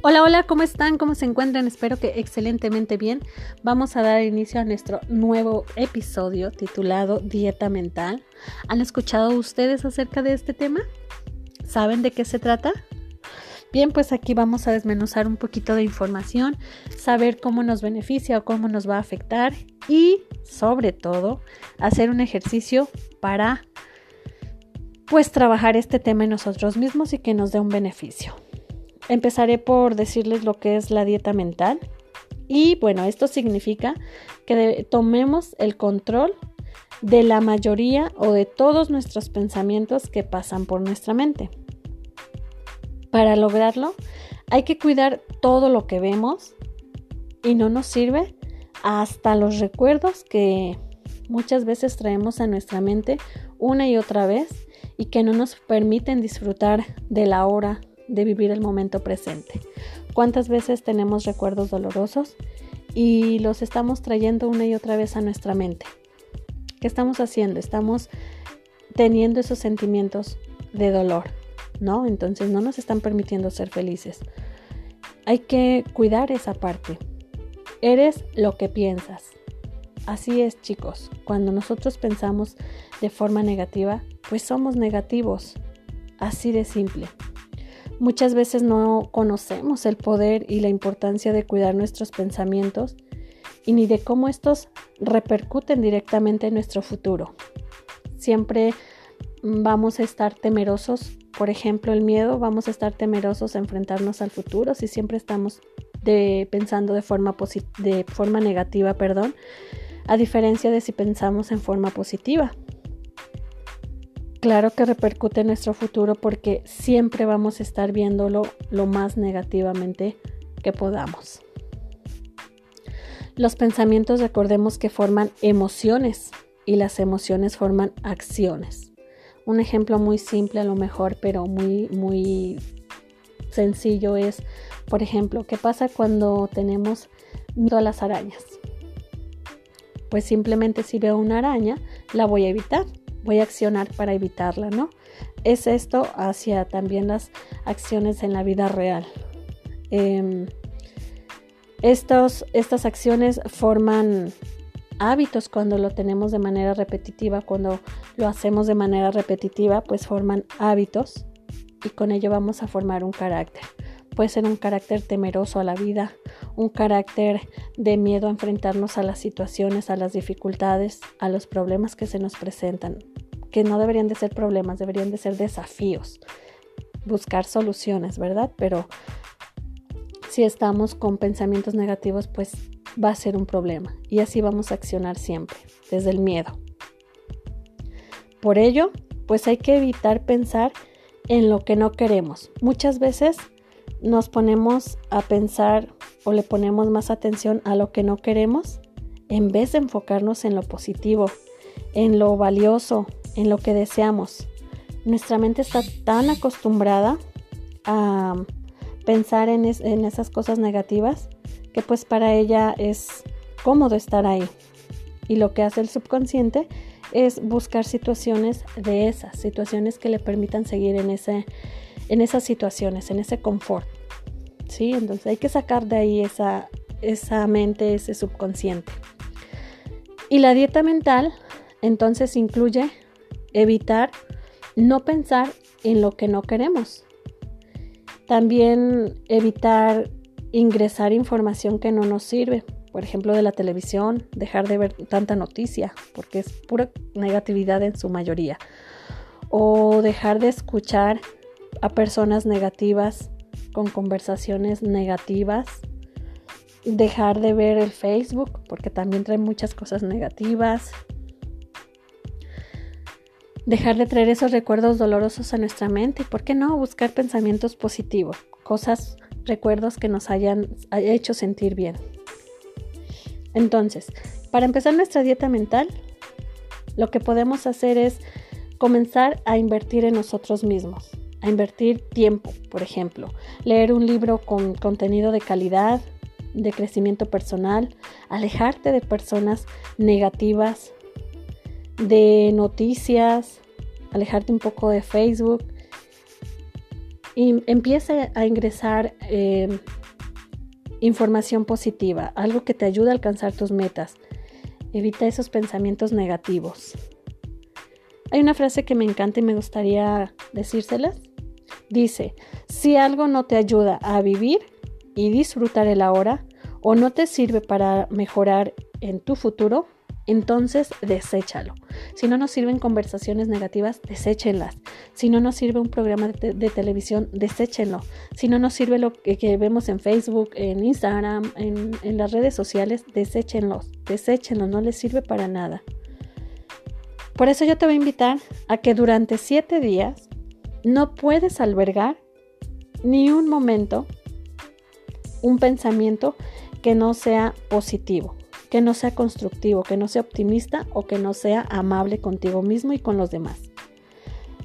Hola, hola, ¿cómo están? ¿Cómo se encuentran? Espero que excelentemente bien. Vamos a dar inicio a nuestro nuevo episodio titulado Dieta Mental. ¿Han escuchado ustedes acerca de este tema? ¿Saben de qué se trata? Bien, pues aquí vamos a desmenuzar un poquito de información, saber cómo nos beneficia o cómo nos va a afectar y sobre todo hacer un ejercicio para pues trabajar este tema en nosotros mismos y que nos dé un beneficio. Empezaré por decirles lo que es la dieta mental. Y bueno, esto significa que tomemos el control de la mayoría o de todos nuestros pensamientos que pasan por nuestra mente. Para lograrlo, hay que cuidar todo lo que vemos y no nos sirve hasta los recuerdos que muchas veces traemos a nuestra mente una y otra vez y que no nos permiten disfrutar de la hora, de vivir el momento presente. ¿Cuántas veces tenemos recuerdos dolorosos y los estamos trayendo una y otra vez a nuestra mente? ¿Qué estamos haciendo? Estamos teniendo esos sentimientos de dolor, ¿no? Entonces no nos están permitiendo ser felices. Hay que cuidar esa parte. Eres lo que piensas. Así es, chicos. Cuando nosotros pensamos de forma negativa, pues somos negativos. Así de simple. Muchas veces no conocemos el poder y la importancia de cuidar nuestros pensamientos y ni de cómo estos repercuten directamente en nuestro futuro. Siempre vamos a estar temerosos, por ejemplo, el miedo, vamos a estar temerosos a enfrentarnos al futuro si siempre estamos pensando de forma, de forma negativa, perdón, a diferencia de si pensamos en forma positiva. Claro que repercute en nuestro futuro porque siempre vamos a estar viéndolo lo más negativamente que podamos. Los pensamientos recordemos que forman emociones y las emociones forman acciones. Un ejemplo muy simple a lo mejor, pero muy muy sencillo es, por ejemplo, ¿qué pasa cuando tenemos miedo a las arañas? Pues simplemente si veo una araña, la voy a evitar voy a accionar para evitarla, ¿no? Es esto hacia también las acciones en la vida real. Em, estos, estas acciones forman hábitos cuando lo tenemos de manera repetitiva, cuando lo hacemos de manera repetitiva, pues forman hábitos y con ello vamos a formar un carácter. Puede ser un carácter temeroso a la vida, un carácter de miedo a enfrentarnos a las situaciones, a las dificultades, a los problemas que se nos presentan, que no deberían de ser problemas, deberían de ser desafíos, buscar soluciones, ¿verdad? Pero si estamos con pensamientos negativos, pues va a ser un problema y así vamos a accionar siempre, desde el miedo. Por ello, pues hay que evitar pensar en lo que no queremos. Muchas veces nos ponemos a pensar o le ponemos más atención a lo que no queremos en vez de enfocarnos en lo positivo, en lo valioso, en lo que deseamos. Nuestra mente está tan acostumbrada a pensar en, esas cosas negativas que pues para ella es cómodo estar ahí. Y lo que hace el subconsciente es buscar situaciones de esas, situaciones que le permitan seguir en en esas situaciones, en ese confort. ¿Sí? Entonces hay que sacar de ahí esa, esa mente, ese subconsciente. Y la dieta mental entonces incluye evitar no pensar en lo que no queremos. También evitar ingresar información que no nos sirve, por ejemplo de la televisión, dejar de ver tanta noticia, porque es pura negatividad en su mayoría, o dejar de escuchar a personas negativas con conversaciones negativas, dejar de ver el Facebook porque también trae muchas cosas negativas, dejar de traer esos recuerdos dolorosos a nuestra mente ¿por qué no?, buscar pensamientos positivos, cosas, recuerdos que nos hayan hecho sentir bien. Entonces, para empezar nuestra dieta mental, lo que podemos hacer es comenzar a invertir en nosotros mismos a invertir tiempo, por ejemplo, leer un libro con contenido de calidad, de crecimiento personal, alejarte de personas negativas, de noticias, alejarte un poco de Facebook y empieza a ingresar em, información positiva, algo que te ayude a alcanzar tus metas. Evita esos pensamientos negativos. Hay una frase que me encanta y me gustaría decírselas. Dice, si algo no te ayuda a vivir y disfrutar el ahora o no te sirve para mejorar en tu futuro, entonces deséchalo. Si no nos sirven conversaciones negativas, deséchenlas. Si no nos sirve un programa de, televisión, deséchenlo. Si no nos sirve lo que, vemos en Facebook, en Instagram, en, en, las redes sociales, deséchenlos. Deséchenlos, no les sirve para nada. Por eso yo te voy a invitar a que durante siete días no puedes albergar ni un momento un pensamiento que no sea positivo que no sea constructivo, que no sea optimista o que no sea amable contigo mismo y con los demás.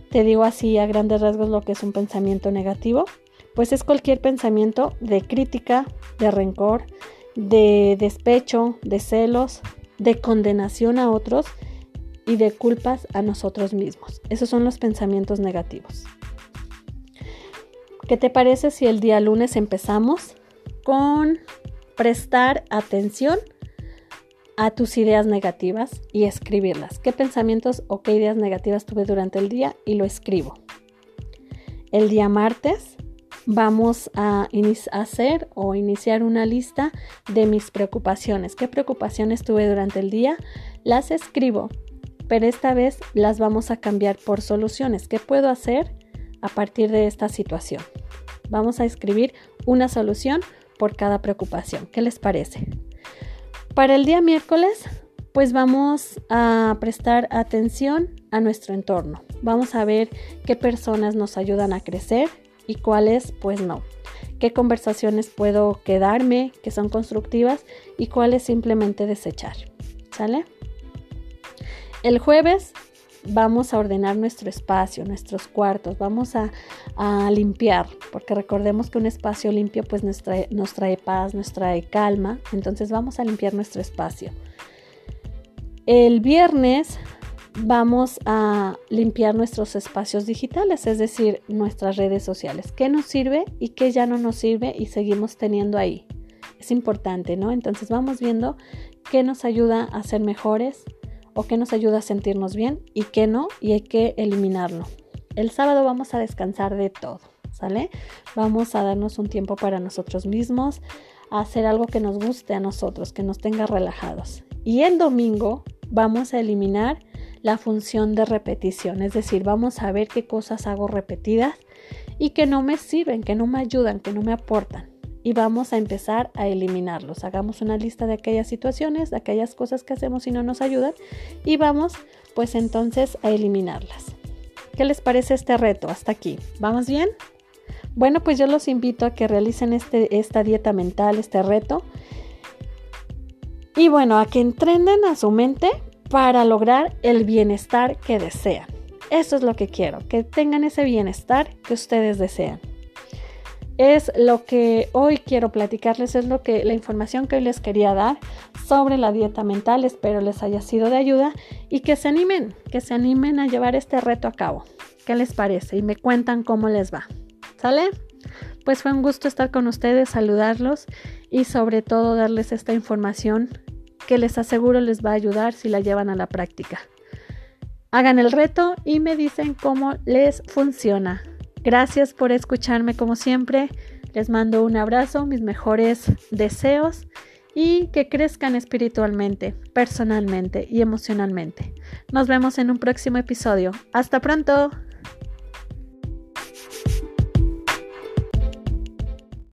Te digo así a grandes rasgos lo que es un pensamiento negativo, pues es cualquier pensamiento de crítica, de rencor, de despecho, de celos, de condenación a otros y de culpas a nosotros mismos. Esos son los pensamientos negativos. ¿Qué te parece si el día lunes empezamos con prestar atención a tus ideas negativas y escribirlas. ¿Qué pensamientos o qué ideas negativas tuve durante el día? Y lo escribo. El día martes vamos a hacer o iniciar una lista de mis preocupaciones. ¿Qué preocupaciones tuve durante el día? Las escribo, pero esta vez las vamos a cambiar por soluciones. ¿Qué puedo hacer a partir de esta situación? Vamos a escribir una solución por cada preocupación. ¿Qué les parece? Para el día miércoles, pues vamos a prestar atención a nuestro entorno. Vamos a ver qué personas nos ayudan a crecer y cuáles pues no. Qué conversaciones puedo quedarme que son constructivas y cuáles simplemente desechar. ¿Sale? El jueves vamos a ordenar nuestro espacio, nuestros cuartos, vamos a, limpiar, porque recordemos que un espacio limpio pues nos trae, nos trae paz, nos trae calma, entonces vamos a limpiar nuestro espacio. El viernes vamos a limpiar nuestros espacios digitales, es decir, nuestras redes sociales, qué nos sirve y qué ya no nos sirve y seguimos teniendo ahí. Es importante, ¿no? Entonces vamos viendo qué nos ayuda a ser mejores, o qué nos ayuda a sentirnos bien y qué no y hay que eliminarlo. El sábado vamos a descansar de todo, ¿sale? Vamos a darnos un tiempo para nosotros mismos, a hacer algo que nos guste a nosotros, que nos tenga relajados. Y el domingo vamos a eliminar la función de repetición, es decir, vamos a ver qué cosas hago repetidas y que no me sirven, que no me ayudan, que no me aportan y vamos a empezar a eliminarlos. Hagamos una lista de aquellas situaciones, de aquellas cosas que hacemos y no nos ayudan y vamos pues entonces a eliminarlas. ¿Qué les parece este reto hasta aquí? ¿Vamos bien? Bueno, pues yo los invito a que realicen este, esta dieta mental, este reto. Y bueno, a que entrenen a su mente para lograr el bienestar que desean. Eso es lo que quiero, que tengan ese bienestar que ustedes desean es lo que hoy quiero platicarles, es lo que la información que hoy les quería dar sobre la dieta mental. Espero les haya sido de ayuda y que se animen, que se animen a llevar este reto a cabo. ¿Qué les parece? Y me cuentan cómo les va. ¿Sale? Pues fue un gusto estar con ustedes, saludarlos y sobre todo darles esta información que les aseguro les va a ayudar si la llevan a la práctica. Hagan el reto y me dicen cómo les funciona. Gracias por escucharme como siempre. Les mando un abrazo, mis mejores deseos y que crezcan espiritualmente, personalmente y emocionalmente. Nos vemos en un próximo episodio. Hasta pronto.